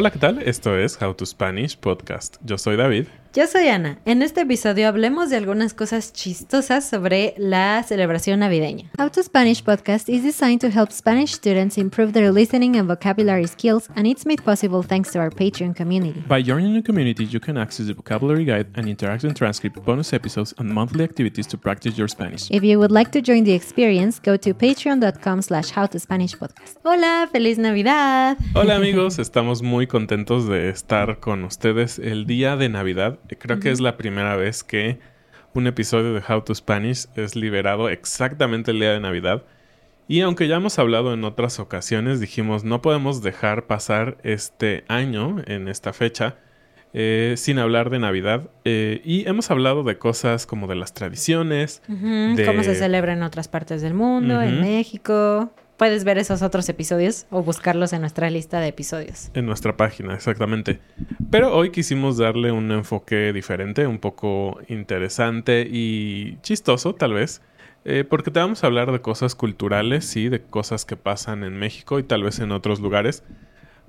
Hola, ¿qué tal? Esto es How to Spanish Podcast. Yo soy David. Yo soy Ana. En este episodio hablemos de algunas cosas chistosas sobre la celebración navideña. How to Spanish podcast is designed to help Spanish students improve their listening and vocabulary skills, and it's made possible thanks to our Patreon community. By joining the community, you can access the vocabulary guide and interactive transcript, bonus episodes, and monthly activities to practice your Spanish. If you would like to join the experience, go to patreon.com slash howtospanishpodcast. Hola, feliz Navidad. Hola amigos, estamos muy contentos de estar con ustedes el día de Navidad. Creo que es la primera vez que un episodio de How to Spanish es liberado exactamente el día de Navidad. Y aunque ya hemos hablado en otras ocasiones, dijimos no podemos dejar pasar este año en esta fecha eh, sin hablar de Navidad. Eh, y hemos hablado de cosas como de las tradiciones, de Cómo se celebra en otras partes del mundo, en. México. Puedes ver esos otros episodios o buscarlos en nuestra lista de episodios. En nuestra página, exactamente. Pero hoy quisimos darle un enfoque diferente, un poco interesante y chistoso, tal vez. eh, porque te vamos a hablar de cosas culturales, sí, de cosas que pasan en México y tal vez en otros lugares.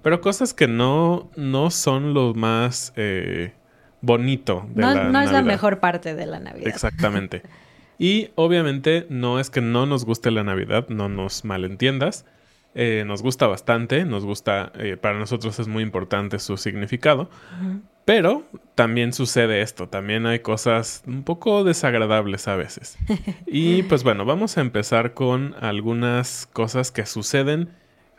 Pero cosas que no, no son lo más eh, bonito de No, la no es la mejor parte de la Navidad. Exactamente. Y obviamente no es que no nos guste la Navidad, no nos malentiendas. Eh, nos gusta bastante, nos gusta, eh, para nosotros es muy importante su significado. Pero también sucede esto, también hay cosas un poco desagradables a veces. Y pues bueno, vamos a empezar con algunas cosas que suceden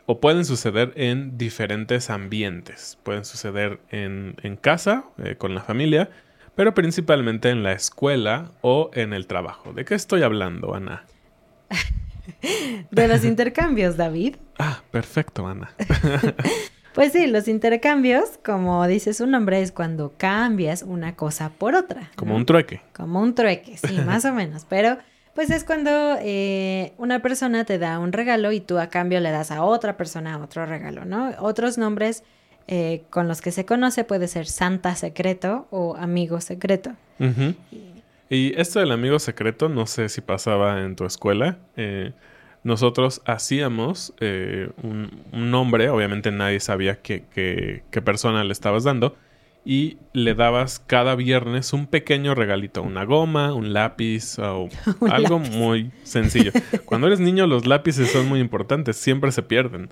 o pueden suceder en diferentes ambientes. Pueden suceder en, en casa, eh, con la familia, pero principalmente en la escuela o en el trabajo. ¿De qué estoy hablando, Ana? De los intercambios, David. Ah, perfecto, Ana. Pues sí, los intercambios, como dice su nombre, es cuando cambias una cosa por otra. Como ¿no? un trueque. Como un trueque, sí, más o menos. Pero pues es cuando eh, una persona te da un regalo y tú a cambio le das a otra persona otro regalo, ¿no? Otros nombres eh, con los que se conoce puede ser Santa secreto o amigo secreto. Y esto del amigo secreto, no sé si pasaba en tu escuela. eh, nosotros hacíamos eh, un, un nombre, obviamente nadie sabía qué, qué- qué persona le estabas dando, y le dabas cada viernes un pequeño regalito, una goma, un lápiz o Un algo lápiz. muy sencillo. Cuando eres niño los lápices son muy importantes, siempre se pierden.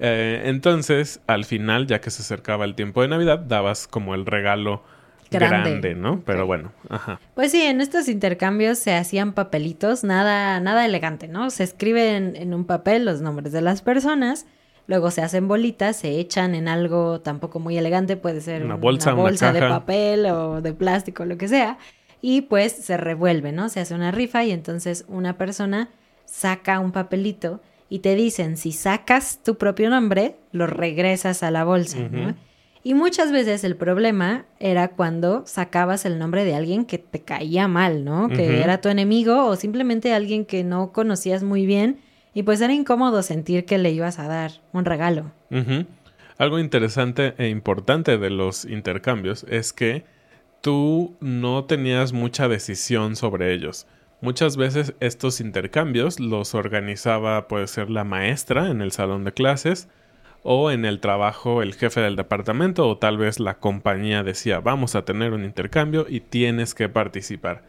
Eh, entonces, al final, ya que se acercaba el tiempo de Navidad, dabas como el regalo Grande. grande, ¿no? Pero bueno, ajá. Pues sí, en estos intercambios se hacían papelitos, nada, nada elegante, ¿no? Se escriben en un papel los nombres de las personas, luego se hacen bolitas, se echan en algo tampoco muy elegante, puede ser Una bolsa, una bolsa de papel o de plástico, lo que sea, y pues se revuelve, ¿no? Se hace una rifa y entonces una persona saca un papelito y te dicen, si sacas tu propio nombre, lo regresas a la bolsa, ¿no? Y muchas veces el problema era cuando sacabas el nombre de alguien que te caía mal, ¿no? Que era tu enemigo o simplemente alguien que no conocías muy bien y pues era incómodo sentir que le ibas a dar un regalo. Algo interesante e importante de los intercambios es que tú no tenías mucha decisión sobre ellos. Muchas veces estos intercambios los organizaba, puede ser la maestra en el salón de clases, o en el trabajo el jefe del departamento, o tal vez la compañía decía, vamos a tener un intercambio y tienes que participar.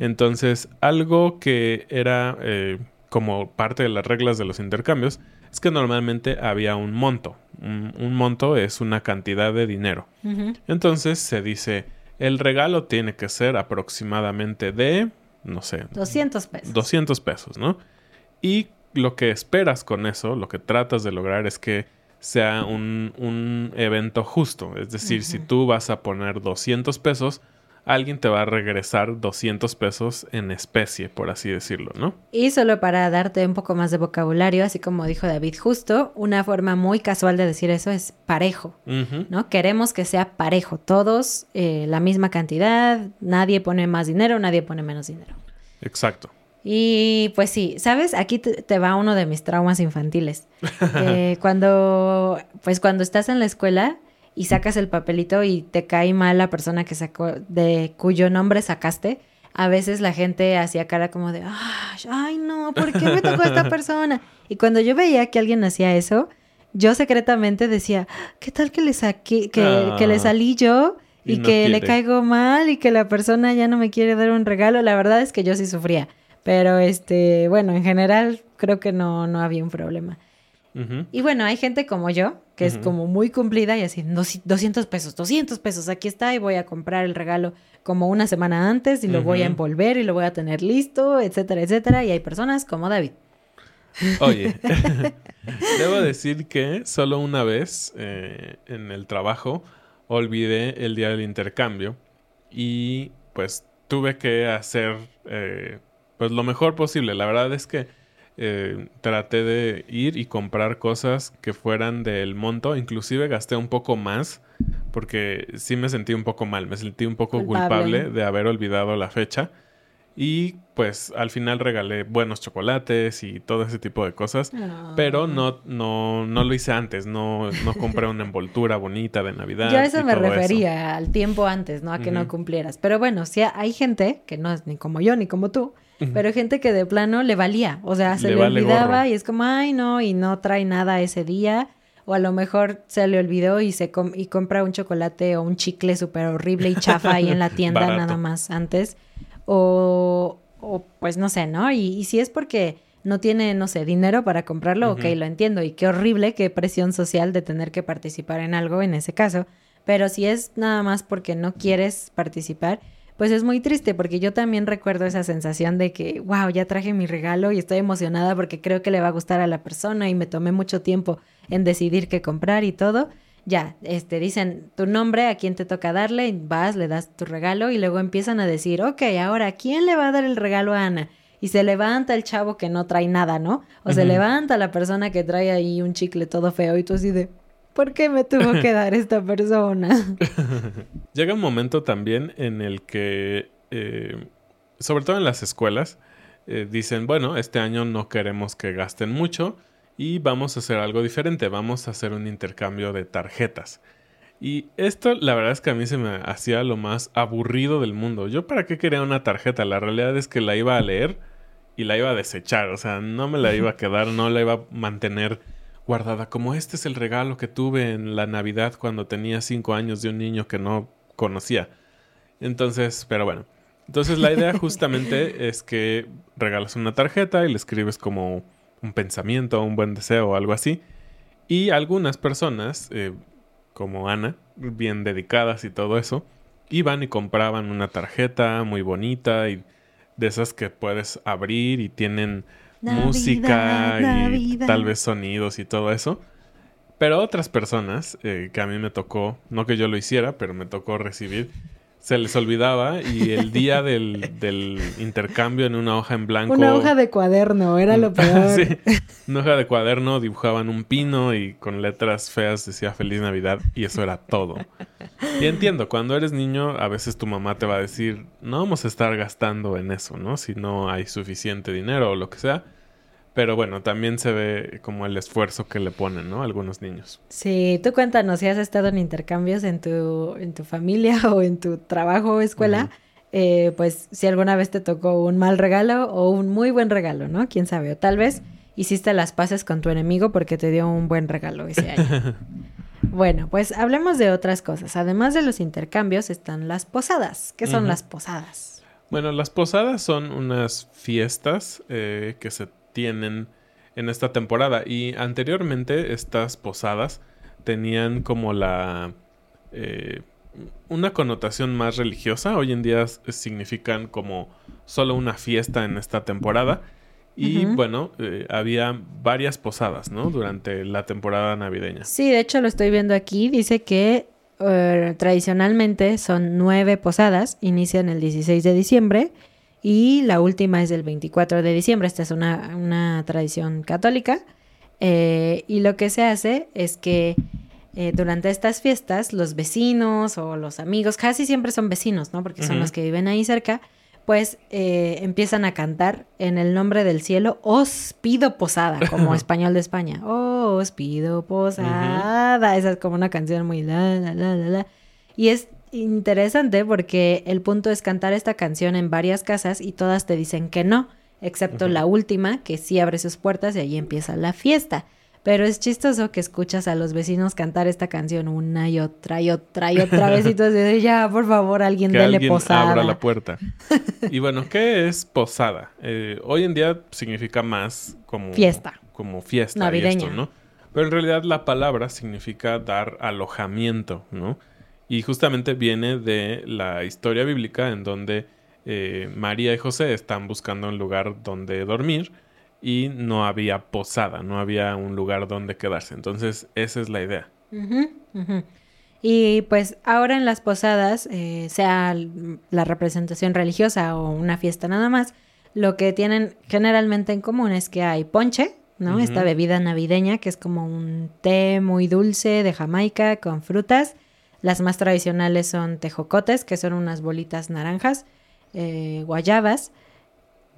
Entonces, algo que era eh, como parte de las reglas de los intercambios es que normalmente había un monto. Un, un monto es una cantidad de dinero. Entonces se dice, el regalo tiene que ser aproximadamente de, no sé, 200 pesos. 200 pesos, ¿no? Y lo que esperas con eso, lo que tratas de lograr es que sea un, un evento justo. Es decir, si tú vas a poner 200 pesos, alguien te va a regresar 200 pesos en especie, por así decirlo, ¿no? Y solo para darte un poco más de vocabulario, así como dijo David justo, una forma muy casual de decir eso es parejo. ¿no? Queremos que sea parejo, todos eh, la misma cantidad, nadie pone más dinero, nadie pone menos dinero. Exacto. Y pues sí, ¿sabes? Aquí te, te va uno de mis traumas infantiles. Eh, cuando, pues cuando estás en la escuela y sacas el papelito y te cae mal la persona que sacó, de cuyo nombre sacaste, a veces la gente hacía cara como de, ay, no, ¿por qué me tocó esta persona? Y cuando yo veía que alguien hacía eso, yo secretamente decía, ¿qué tal que le saqué, que, que le ah. salí yo? Y, que le caigo mal y que la persona ya no me quiere dar un regalo. La verdad es que yo sí sufría. Pero este, bueno, en general creo que no, no había un problema. Y bueno, hay gente como yo, que es como muy cumplida y así, 200 pesos, 200 pesos, aquí está y voy a comprar el regalo como una semana antes y lo voy a envolver y lo voy a tener listo, etcétera, etcétera. Y hay personas como David. Oye, debo decir que solo una vez eh, en el trabajo olvidé el día del intercambio y pues tuve que hacer eh, pues lo mejor posible. La verdad es que eh, traté de ir y comprar cosas que fueran del monto. Inclusive gasté un poco más porque sí me sentí un poco mal. Me sentí un poco culpable de haber olvidado la fecha. Y pues al final regalé buenos chocolates y todo ese tipo de cosas. Pero no, no, no lo hice antes. No, no compré una envoltura bonita de Navidad. Yo a eso me refería, al tiempo antes, ¿no? A que no cumplieras. Pero bueno, si hay gente que no es ni como yo ni como tú. Pero gente que de plano le valía. O sea, se le, olvidaba y es como, ay, no, y no trae nada ese día o a lo mejor se le olvidó y se y compra un chocolate o un chicle súper horrible y chafa ahí en la tienda nada más antes o, o pues no sé, ¿no? Y, si es porque no tiene, no sé, dinero para comprarlo, ok, lo entiendo. Y qué horrible, qué presión social de tener que participar en algo en ese caso. Pero si es nada más porque no quieres participar, pues es muy triste porque yo también recuerdo esa sensación de que, wow, ya traje mi regalo y estoy emocionada porque creo que le va a gustar a la persona y me tomé mucho tiempo en decidir qué comprar y todo ya, este, dicen tu nombre, a quién te toca darle, vas, le das tu regalo y luego empiezan a decir, ok, ahora, ¿quién le va a dar el regalo a Ana? Y se levanta el chavo que no trae nada, ¿no? O se levanta la persona que trae ahí un chicle todo feo y tú así de, ¿por qué me tuvo que dar esta persona? Llega un momento también en el que, eh, sobre todo en las escuelas, eh, dicen, bueno, este año no queremos que gasten mucho, y vamos a hacer algo diferente, vamos a hacer un intercambio de tarjetas. Y esto la verdad es que a mí se me hacía lo más aburrido del mundo. Yo para qué quería una tarjeta, la realidad es que la iba a leer y la iba a desechar, o sea, no me la iba a quedar, no la iba a mantener guardada, como este es el regalo que tuve en la Navidad cuando tenía cinco años de un niño que no conocía. Entonces, pero bueno. Entonces la idea justamente es que regalas una tarjeta y le escribes como un pensamiento, un buen deseo o algo así. Y algunas personas, eh, como Ana, bien dedicadas y todo eso, iban y compraban una tarjeta muy bonita y de esas que puedes abrir y tienen música y tal vez sonidos y todo eso. Pero otras personas, eh, que a mí me tocó, no que yo lo hiciera, pero me tocó recibir, se les olvidaba y el día del, intercambio en una hoja en blanco. Una hoja de cuaderno, era lo peor. sí, una hoja de cuaderno dibujaban un pino y con letras feas decía Feliz Navidad y eso era todo. Y entiendo, cuando eres niño a veces tu mamá te va a decir, no vamos a estar gastando en eso, ¿no? Si no hay suficiente dinero o lo que sea. Pero bueno, también se ve como el esfuerzo que le ponen, ¿no? Algunos niños. Sí, tú cuéntanos si has estado en intercambios en tu, en tu familia o en tu trabajo o escuela. Eh, pues si alguna vez te tocó un mal regalo o un muy buen regalo, ¿no? Quién sabe. O tal vez hiciste las paces con tu enemigo porque te dio un buen regalo ese año. bueno, pues hablemos de otras cosas. Además de los intercambios están las posadas. ¿Qué son las posadas? Bueno, las posadas son unas fiestas eh, que se tienen en esta temporada. Y anteriormente estas posadas tenían como la... Eh, una connotación más religiosa. Hoy en día significan como solo una fiesta en esta temporada. Y bueno, eh, había varias posadas, ¿no? Durante la temporada navideña. Sí, de hecho lo estoy viendo aquí. Dice que eh, tradicionalmente son nueve posadas. Inician el 16 de diciembre y la última es del 24 de diciembre. Esta es una, tradición católica. Eh, y lo que se hace es que eh, durante estas fiestas los vecinos o los amigos, casi siempre son vecinos, ¿no? Porque son los que viven ahí cerca, pues eh, empiezan a cantar en el nombre del cielo, os pido posada, como español de España. Os pido posada. Esa es como una canción muy la, la, la, la, la. Y es interesante porque el punto es cantar esta canción en varias casas y todas te dicen que no, excepto la última, que sí abre sus puertas y ahí empieza la fiesta. Pero es chistoso que escuchas a los vecinos cantar esta canción una y otra y otra y otra vez y tú dices, ya, por favor, alguien que dele alguien posada. abra la puerta. Y bueno, ¿qué es posada? Eh, hoy en día significa más como Fiesta. como fiesta y Navideña. esto, ¿no? Pero en realidad la palabra significa dar alojamiento, ¿no? Y justamente viene de la historia bíblica en donde eh, María y José están buscando un lugar donde dormir y no había posada, no había un lugar donde quedarse. Entonces, esa es la idea. Y pues ahora en las posadas, eh, sea la representación religiosa o una fiesta nada más, lo que tienen generalmente en común es que hay ponche, ¿no? Esta bebida navideña que es como un té muy dulce de Jamaica con frutas. Las más tradicionales son tejocotes, que son unas bolitas naranjas, eh, guayabas,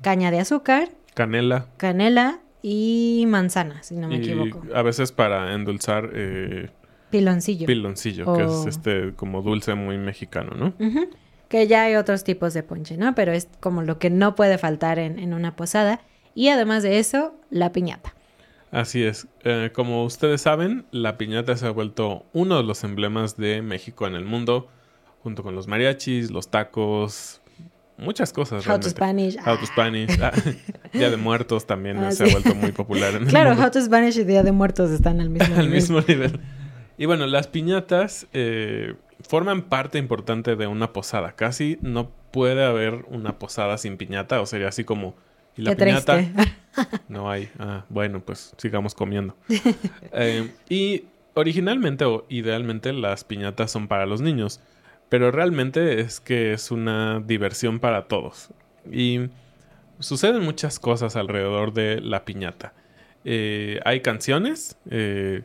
caña de azúcar, Canela. canela y manzana, si no me y equivoco. a veces para endulzar eh, Piloncillo. piloncillo, que es este como dulce muy mexicano, ¿no? Que ya hay otros tipos de ponche, ¿no? Pero es como lo que no puede faltar en, en una posada. Y además de eso, la piñata. Así es. Eh, como ustedes saben, la piñata se ha vuelto uno de los emblemas de México en el mundo, junto con los mariachis, los tacos, muchas cosas. How to. Spanish. How to Spanish. Ah, Día de Muertos también Ah, se sí. ha vuelto muy popular en el Claro, mundo. How to Spanish y Día de Muertos están al mismo al nivel. mismo nivel. Y bueno, las piñatas eh, forman parte importante de una posada. Casi no puede haber una posada sin piñata, o sería así como... ¿Y la Qué piñata? triste. No hay. Ah, bueno, pues sigamos comiendo. Eh, y originalmente o idealmente las piñatas son para los niños, pero realmente es que es una diversión para todos. Y suceden muchas cosas alrededor de la piñata. Eh, hay canciones eh,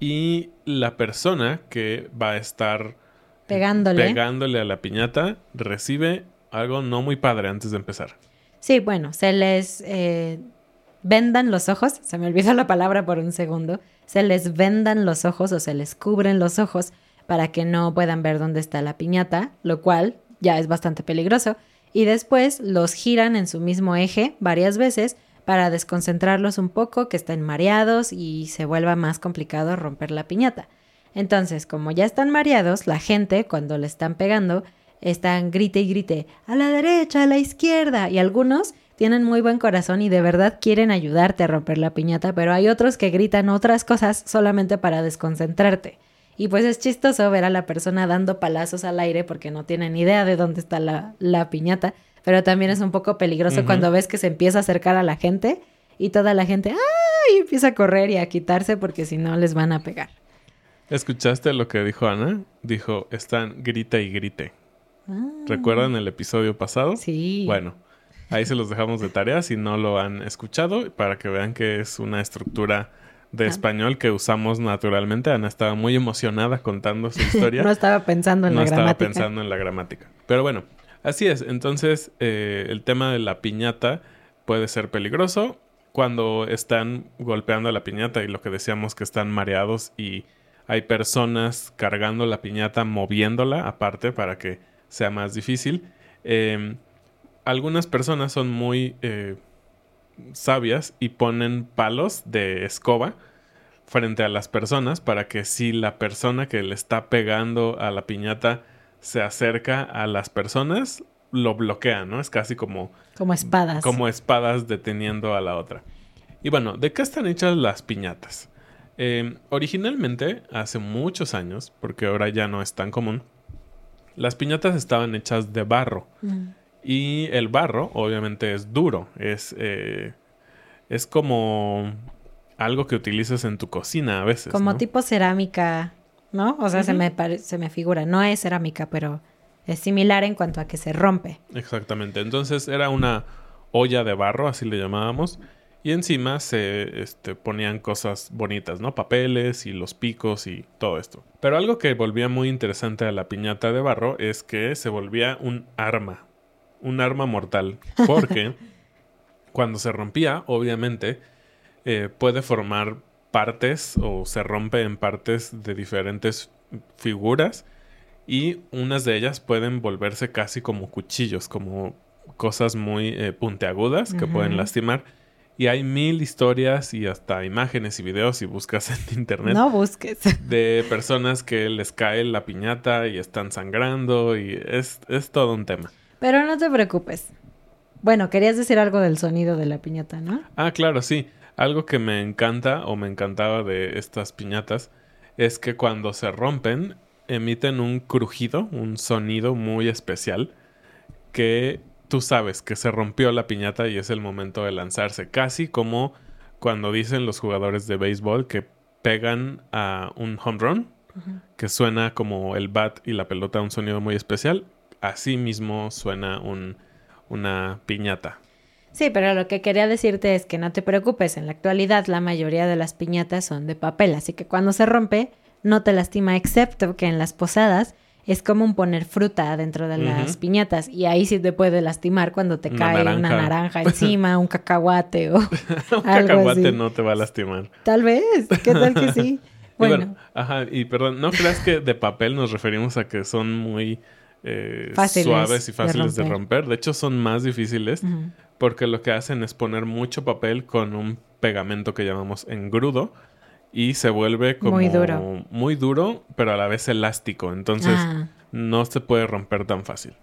y la persona que va a estar Pegándole. pegándole a la piñata recibe algo no muy padre antes de empezar. Sí, bueno, se les eh, vendan los ojos. Se me olvidó la palabra por un segundo. Se les vendan los ojos o se les cubren los ojos para que no puedan ver dónde está la piñata, lo cual ya es bastante peligroso. Y después los giran en su mismo eje varias veces para desconcentrarlos un poco, que estén mareados y se vuelva más complicado romper la piñata. Entonces, como ya están mareados, la gente, cuando le están pegando, están grite y grite, a la derecha, a la izquierda, y algunos tienen muy buen corazón y de verdad quieren ayudarte a romper la piñata, pero hay otros que gritan otras cosas solamente para desconcentrarte. Y pues es chistoso ver a la persona dando palazos al aire porque no tienen idea de dónde está la, la piñata, pero también es un poco peligroso cuando ves que se empieza a acercar a la gente y toda la gente, ¡ay! empieza a correr y a quitarse porque si no les van a pegar. ¿Escuchaste lo que dijo Ana? Dijo, están grita y grite. ¿Recuerdan el episodio pasado? Ah. Sí. Bueno, ahí se los dejamos de tarea si no lo han escuchado para que vean que es una estructura de Ah. español que usamos naturalmente. Ana estaba muy emocionada contando su historia. no estaba pensando en no la estaba gramática. pensando en la gramática. Pero bueno, así es. Entonces, eh, el tema de la piñata puede ser peligroso cuando están golpeando la piñata y lo que decíamos que están mareados y hay personas cargando la piñata, moviéndola aparte para que sea más difícil. Eh, algunas personas son muy eh, sabias y ponen palos de escoba frente a las personas para que si la persona que le está pegando a la piñata se acerca a las personas, lo bloquea, ¿no? Es casi como, Como espadas. como espadas deteniendo a la otra. Y bueno, ¿de qué están hechas las piñatas? Eh, originalmente, hace muchos años, porque ahora ya no es tan común, las piñatas estaban hechas de barro. Mm. Y el barro, obviamente, es duro. Es, eh, es como algo que utilizas en tu cocina a veces. Como ¿no? tipo cerámica, ¿no? O sea, se, me se me figura. No es cerámica, pero es similar en cuanto a que se rompe. Exactamente. Entonces era una olla de barro, así le llamábamos. Y encima se este, ponían cosas bonitas, ¿no? Papeles y los picos y todo esto. Pero algo que volvía muy interesante a la piñata de barro es que se volvía un arma. un arma mortal. Porque cuando se rompía, obviamente, eh, puede formar partes o se rompe en partes de diferentes figuras y unas de ellas pueden volverse casi como cuchillos, como cosas muy eh, puntiagudas que pueden lastimar. Y hay mil historias y hasta imágenes y videos si buscas en internet. No busques. De personas que les cae la piñata y están sangrando y es, es todo un tema. Pero no te preocupes. Bueno, querías decir algo del sonido de la piñata, ¿no? Ah, claro, sí. Algo que me encanta o me encantaba de estas piñatas es que cuando se rompen emiten un crujido, un sonido muy especial que tú sabes que se rompió la piñata y es el momento de lanzarse, casi como cuando dicen los jugadores de béisbol que pegan a un home run, que suena como el bat y la pelota un sonido muy especial, así mismo suena un, una piñata. Sí, pero lo que quería decirte es que no te preocupes, en la actualidad la mayoría de las piñatas son de papel, así que cuando se rompe no te lastima, excepto que en las posadas es como poner fruta dentro de las piñatas y ahí sí te puede lastimar cuando te cae una naranja encima, un cacahuate o un cacahuate no te va a lastimar. Tal vez, ¿qué tal que sí? Bueno. ajá, y perdón, ¿no creas que de papel nos referimos a que son muy eh, suaves y fáciles de romper. de hecho, son más difíciles porque lo que hacen es poner mucho papel con un pegamento que llamamos engrudo y se vuelve como muy duro, muy duro pero a la vez elástico. Entonces ah. no se puede romper tan fácil.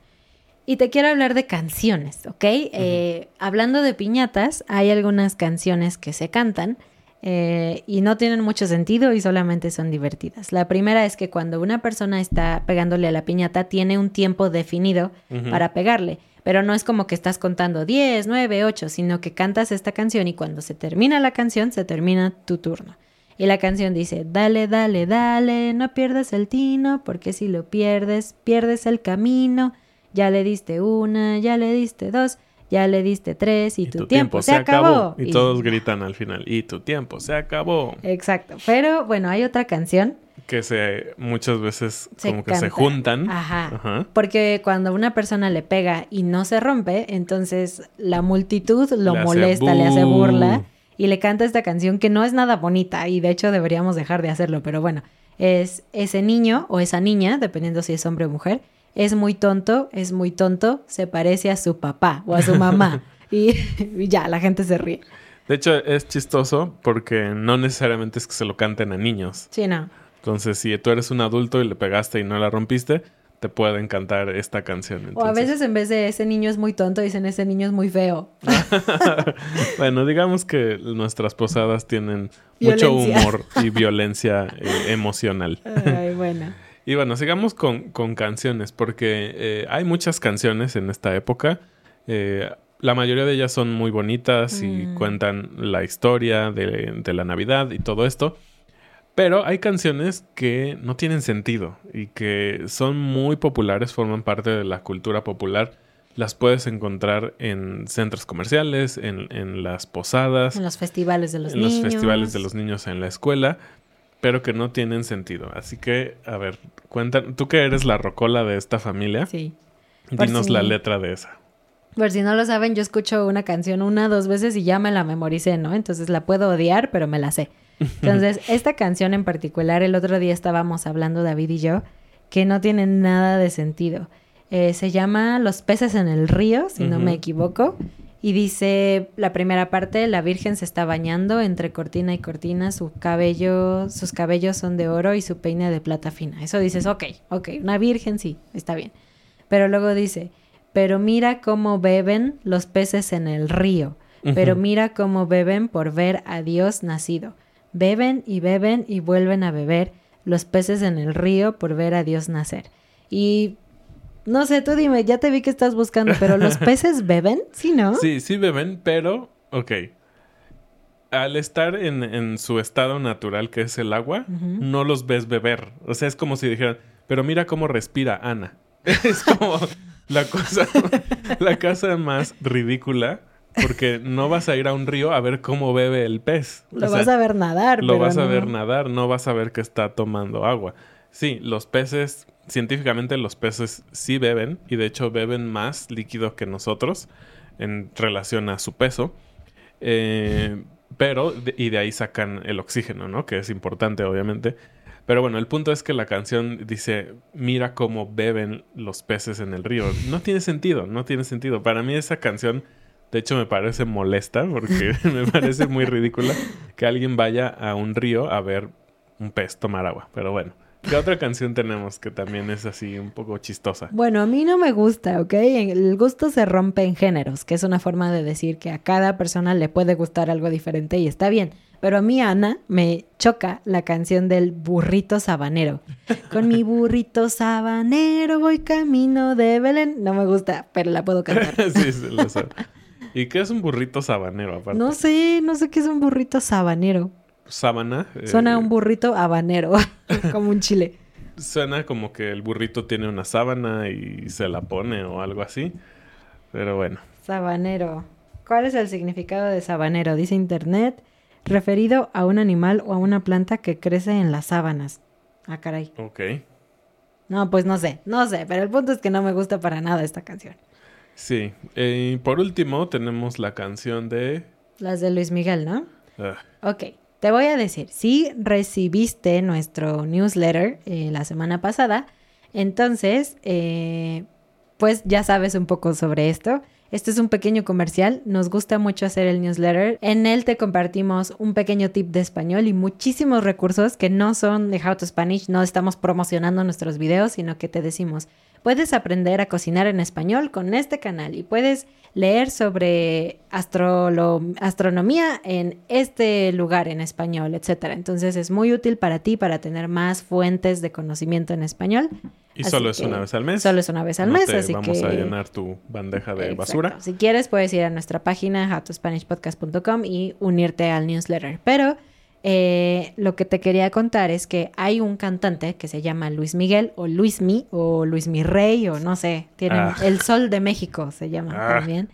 Y te quiero hablar de canciones, ¿ok? Eh, hablando de piñatas, hay algunas canciones que se cantan eh, y no tienen mucho sentido y solamente son divertidas. La primera es que cuando una persona está pegándole a la piñata, tiene un tiempo definido para pegarle. Pero no es como que estás contando 10, 9, 8, sino que cantas esta canción y cuando se termina la canción, se termina tu turno. Y la canción dice, dale, dale, dale, no pierdas el tino, porque si lo pierdes, pierdes el camino. Ya le diste una, ya le diste dos, ya le diste tres y, tu, tiempo, se, acabó. Y, todos gritan al final, y tu tiempo se acabó. Exacto. Pero bueno, hay otra canción. Que se muchas veces como que se juntan. Ajá. Porque cuando una persona le pega y no se rompe, entonces la multitud lo molesta, le hace burla y le canta esta canción que no es nada bonita y de hecho deberíamos dejar de hacerlo, pero bueno, es ese niño o esa niña, dependiendo si es hombre o mujer, es muy tonto, es muy tonto, se parece a su papá o a su mamá y, ya, la gente se ríe. De hecho, es chistoso porque no necesariamente es que se lo canten a niños. Sí, no. Entonces, si tú eres un adulto y le pegaste y no la rompiste, te puede encantar esta canción. O a veces en vez de ese niño es muy tonto, dicen ese niño es muy feo. bueno, digamos que nuestras posadas tienen mucho humor y violencia eh, emocional. Ay, bueno. Y bueno, sigamos con, canciones, porque eh, hay muchas canciones en esta época. Eh, la mayoría de ellas son muy bonitas y mm. cuentan la historia de, de la Navidad y todo esto. Pero hay canciones que no tienen sentido y que son muy populares, forman parte de la cultura popular. Las puedes encontrar en centros comerciales, en, las posadas. En los festivales de los niños. En los festivales de los niños en la escuela, pero que no tienen sentido. Así que, a ver, cuenta, tú que eres la rocola de esta familia. Sí. Dinos la letra de esa. Por si no lo saben, yo escucho una canción una, dos veces y ya me la memoricé, ¿no? Entonces la puedo odiar, pero me la sé. Entonces, esta canción en particular, el otro día estábamos hablando David y yo, que no tiene nada de sentido. Eh, se llama Los peces en el río, si no me equivoco. Y dice la primera parte, la Virgen se está bañando entre cortina y cortina, su cabello, sus cabellos son de oro y su peine de plata fina. Eso dices, ok, ok, una Virgen sí, está bien. Pero luego dice, pero mira cómo beben los peces en el río, pero mira cómo beben por ver a Dios nacido. Beben y beben y vuelven a beber los peces en el río por ver a Dios nacer. Y no sé, tú dime, ya te vi que estás buscando, pero los peces beben, ¿sí no? Sí, sí beben, pero, ok. Al estar en, su estado natural, que es el agua, no los ves beber. O sea, es como si dijeran, pero mira cómo respira Ana. es como la cosa, la cosa más ridícula porque no vas a ir a un río a ver cómo bebe el pez. Lo vas a ver nadar. Lo vas a ver nadar, no vas a ver que está tomando agua. Sí, los peces, científicamente los peces sí beben y de hecho beben más líquido que nosotros en relación a su peso. Eh, pero, de- y de ahí sacan el oxígeno, ¿no? Que es importante, obviamente. Pero bueno, el punto es que la canción dice, mira cómo beben los peces en el río. No tiene sentido, no tiene sentido. Para mí esa canción, de hecho, me parece molesta porque me parece muy ridícula que alguien vaya a un río a ver un pez tomar agua. Pero bueno, ¿qué otra canción tenemos que también es así un poco chistosa? Bueno, a mí no me gusta, ¿ok? El gusto se rompe en géneros, que es una forma de decir que a cada persona le puede gustar algo diferente y está bien. Pero a mí, Ana, me choca la canción del burrito sabanero. Con mi burrito sabanero voy camino de Belén. No me gusta, pero la puedo cantar. sí, se lo sabe. ¿Y qué es un burrito sabanero aparte? No sé, no sé qué es un burrito sabanero. Sábana. eh, Suena un burrito habanero, como un chile. Suena como que el burrito tiene una sábana y se la pone o algo así. Pero bueno. Sabanero. ¿Cuál es el significado de sabanero? Dice internet, referido a un animal o a una planta que crece en las sábanas. Ah, caray. Ok. No, pues no sé, no sé, pero el punto es que no me gusta para nada esta canción. Sí. Eh, y por último tenemos la canción de... Las de Luis Miguel, ¿no? ah, Ok, te voy a decir, si recibiste nuestro newsletter eh, la semana pasada, entonces, eh, pues ya sabes un poco sobre esto. Este es un pequeño comercial, nos gusta mucho hacer el newsletter. En él te compartimos un pequeño tip de español y muchísimos recursos que no son de How to Spanish, no estamos promocionando nuestros videos, sino que te decimos, puedes aprender a cocinar en español con este canal y puedes leer sobre astrolo- astronomía en este lugar en español, etcétera. Entonces es muy útil para ti para tener más fuentes de conocimiento en español. y Así solo es una vez al mes. Solo es una vez al No mes, te así vamos que a llenar tu bandeja de Exacto. basura. Si quieres puedes ir a nuestra página howtospanishpodcast.com y unirte al newsletter. Pero eh, lo que te quería contar es que hay un cantante que se llama Luis Miguel o Luis Mi o Luis Mi Rey o no sé, tienen Ah. El Sol de México se llama Ah. también.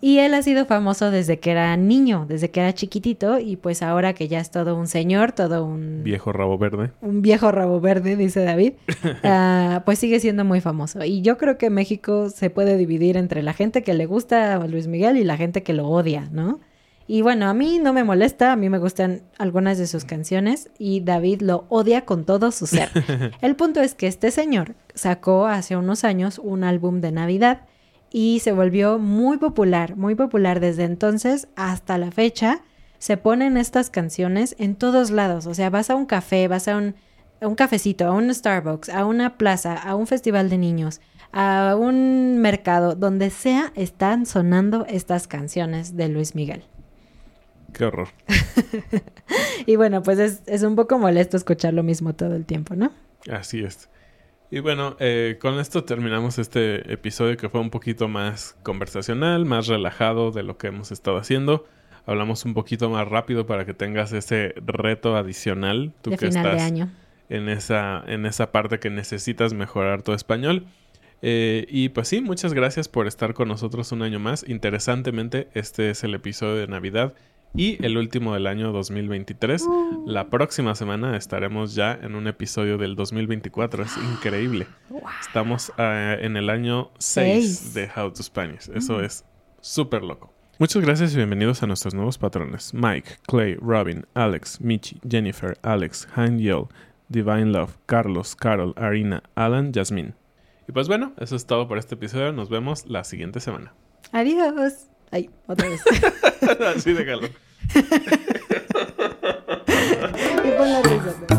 Y él ha sido famoso desde que era niño, desde que era chiquitito y pues ahora que ya es todo un señor, todo un Viejo rabo verde. un viejo rabo verde, dice David, ah, pues sigue siendo muy famoso. Y yo creo que México se puede dividir entre la gente que le gusta a Luis Miguel y la gente que lo odia, ¿no? Y bueno, a mí no me molesta, a mí me gustan algunas de sus canciones y David lo odia con todo su ser. El punto es que este señor sacó hace unos años un álbum de Navidad y se volvió muy popular, muy popular desde entonces hasta la fecha. Se ponen estas canciones en todos lados, o sea, vas a un café, vas a un, a un cafecito, a un Starbucks, a una plaza, a un festival de niños, a un mercado, donde sea, están sonando estas canciones de Luis Miguel. Qué horror. Y bueno, pues es, es un poco molesto escuchar lo mismo todo el tiempo, ¿no? Así es. Y bueno, eh, con esto terminamos este episodio que fue un poquito más conversacional, más relajado de lo que hemos estado haciendo. Hablamos un poquito más rápido para que tengas ese reto adicional. Tú de que final de estás año. en esa, en esa parte que necesitas mejorar tu español. Eh, y pues sí, muchas gracias por estar con nosotros un año más. Interesantemente, este es el episodio de Navidad y el último del año 2023. La próxima semana estaremos ya en un episodio del 2024. Es increíble. Estamos eh, en el año 6 Seis. de How to Spanish. Eso es súper loco. Muchas gracias y bienvenidos a nuestros nuevos patrones. Mike, Clay, Robin, Alex, Michi, Jennifer, Alex, Han Yell, Divine Love, Carlos, Carol, Arina, Alan, Jasmine. Y pues bueno, eso es todo por este episodio. Nos vemos la siguiente semana. Adiós. Ay, otra vez. Así déjalo. y pon la risa.